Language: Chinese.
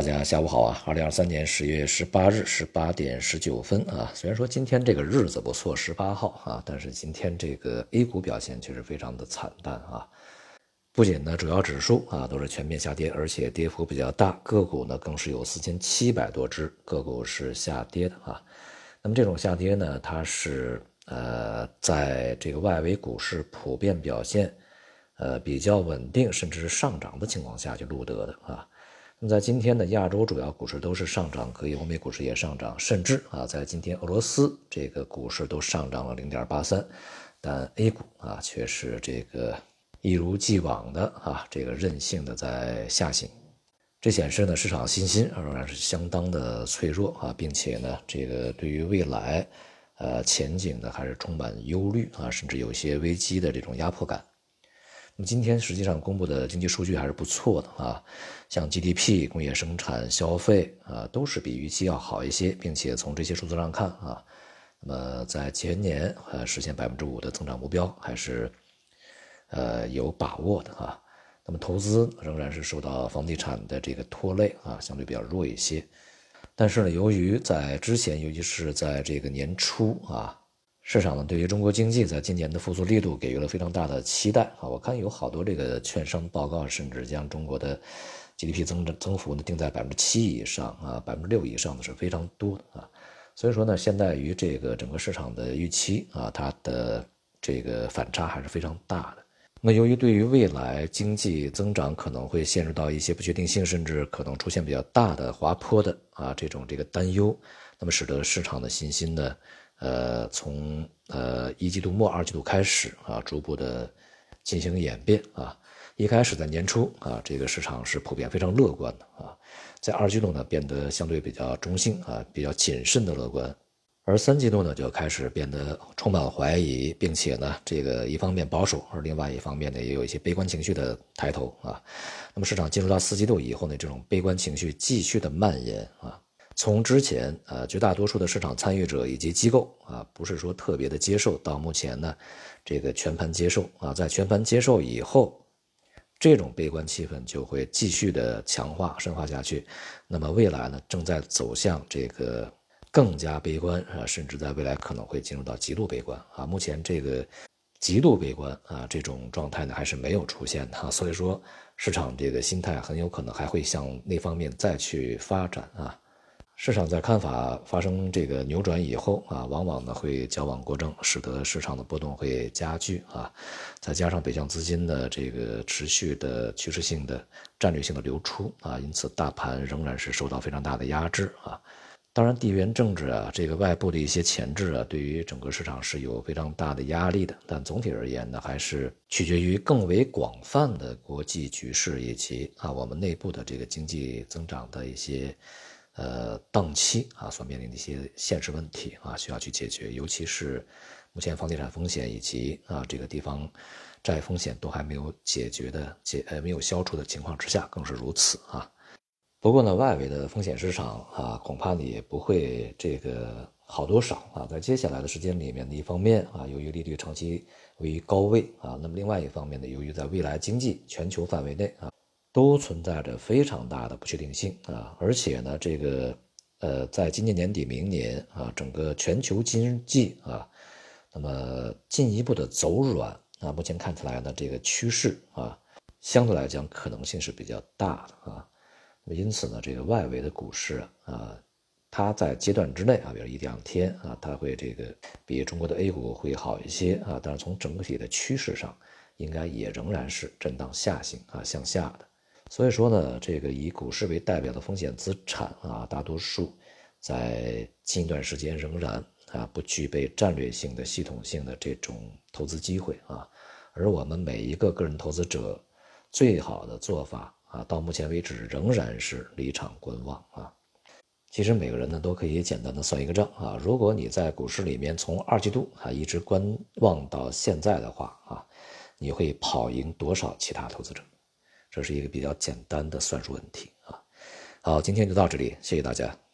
大家下午好啊！二零二三年十月十八日十八点十九分啊。虽然说今天这个日子不错，十八号啊，但是今天这个 A 股表现确实非常的惨淡啊。不仅呢主要指数啊都是全面下跌，而且跌幅比较大，个股呢更是有四千七百多只个股是下跌的啊。那么这种下跌呢，它是呃在这个外围股市普遍表现呃比较稳定，甚至是上涨的情况下就录得的啊。那么在今天的亚洲主要股市都是上涨，可以欧美股市也上涨，甚至啊，在今天俄罗斯这个股市都上涨了零点八三，但 A 股啊却是这个一如既往的啊这个任性的在下行，这显示呢市场信心仍然是相当的脆弱啊，并且呢这个对于未来呃前景呢还是充满忧虑啊，甚至有些危机的这种压迫感。那么今天实际上公布的经济数据还是不错的啊，像 GDP、工业生产、消费啊，都是比预期要好一些，并且从这些数字上看啊，那么在前年呃实现百分之五的增长目标还是呃有把握的啊。那么投资仍然是受到房地产的这个拖累啊，相对比较弱一些。但是呢，由于在之前，尤其是在这个年初啊。市场呢，对于中国经济在今年的复苏力度给予了非常大的期待啊！我看有好多这个券商报告，甚至将中国的 GDP 增长增幅呢定在百分之七以上啊，百分之六以上的是非常多的啊。所以说呢，现在与这个整个市场的预期啊，它的这个反差还是非常大的。那由于对于未来经济增长可能会陷入到一些不确定性，甚至可能出现比较大的滑坡的啊这种这个担忧，那么使得市场的信心呢？呃，从呃一季度末二季度开始啊，逐步的进行演变啊。一开始在年初啊，这个市场是普遍非常乐观的啊，在二季度呢变得相对比较中性啊，比较谨慎的乐观，而三季度呢就开始变得充满怀疑，并且呢这个一方面保守，而另外一方面呢也有一些悲观情绪的抬头啊。那么市场进入到四季度以后呢，这种悲观情绪继续的蔓延啊。从之前呃绝大多数的市场参与者以及机构啊，不是说特别的接受，到目前呢，这个全盘接受啊，在全盘接受以后，这种悲观气氛就会继续的强化深化下去。那么未来呢，正在走向这个更加悲观啊，甚至在未来可能会进入到极度悲观啊。目前这个极度悲观啊这种状态呢，还是没有出现的，所以说市场这个心态很有可能还会向那方面再去发展啊。市场在看法发生这个扭转以后啊，往往呢会矫枉过正，使得市场的波动会加剧啊。再加上北向资金的这个持续的趋势性的战略性的流出啊，因此大盘仍然是受到非常大的压制啊。当然，地缘政治啊，这个外部的一些前置啊，对于整个市场是有非常大的压力的。但总体而言呢，还是取决于更为广泛的国际局势以及啊我们内部的这个经济增长的一些。呃，档期啊所面临的一些现实问题啊，需要去解决，尤其是目前房地产风险以及啊这个地方债风险都还没有解决的解呃没有消除的情况之下，更是如此啊。不过呢，外围的风险市场啊，恐怕呢也不会这个好多少啊。在接下来的时间里面，一方面啊，由于利率长期位于高位啊，那么另外一方面呢，由于在未来经济全球范围内啊。都存在着非常大的不确定性啊，而且呢，这个呃，在今年年底、明年啊，整个全球经济啊，那么进一步的走软啊，目前看起来呢，这个趋势啊，相对来讲可能性是比较大的啊。因此呢，这个外围的股市啊，它在阶段之内啊，比如一两天啊，它会这个比中国的 A 股会好一些啊，但是从整体的趋势上，应该也仍然是震荡下行啊，向下的。所以说呢，这个以股市为代表的风险资产啊，大多数在近一段时间仍然啊不具备战略性的、系统性的这种投资机会啊。而我们每一个个人投资者最好的做法啊，到目前为止仍然是离场观望啊。其实每个人呢都可以简单的算一个账啊，如果你在股市里面从二季度啊一直观望到现在的话啊，你会跑赢多少其他投资者？这是一个比较简单的算术问题啊。好，今天就到这里，谢谢大家。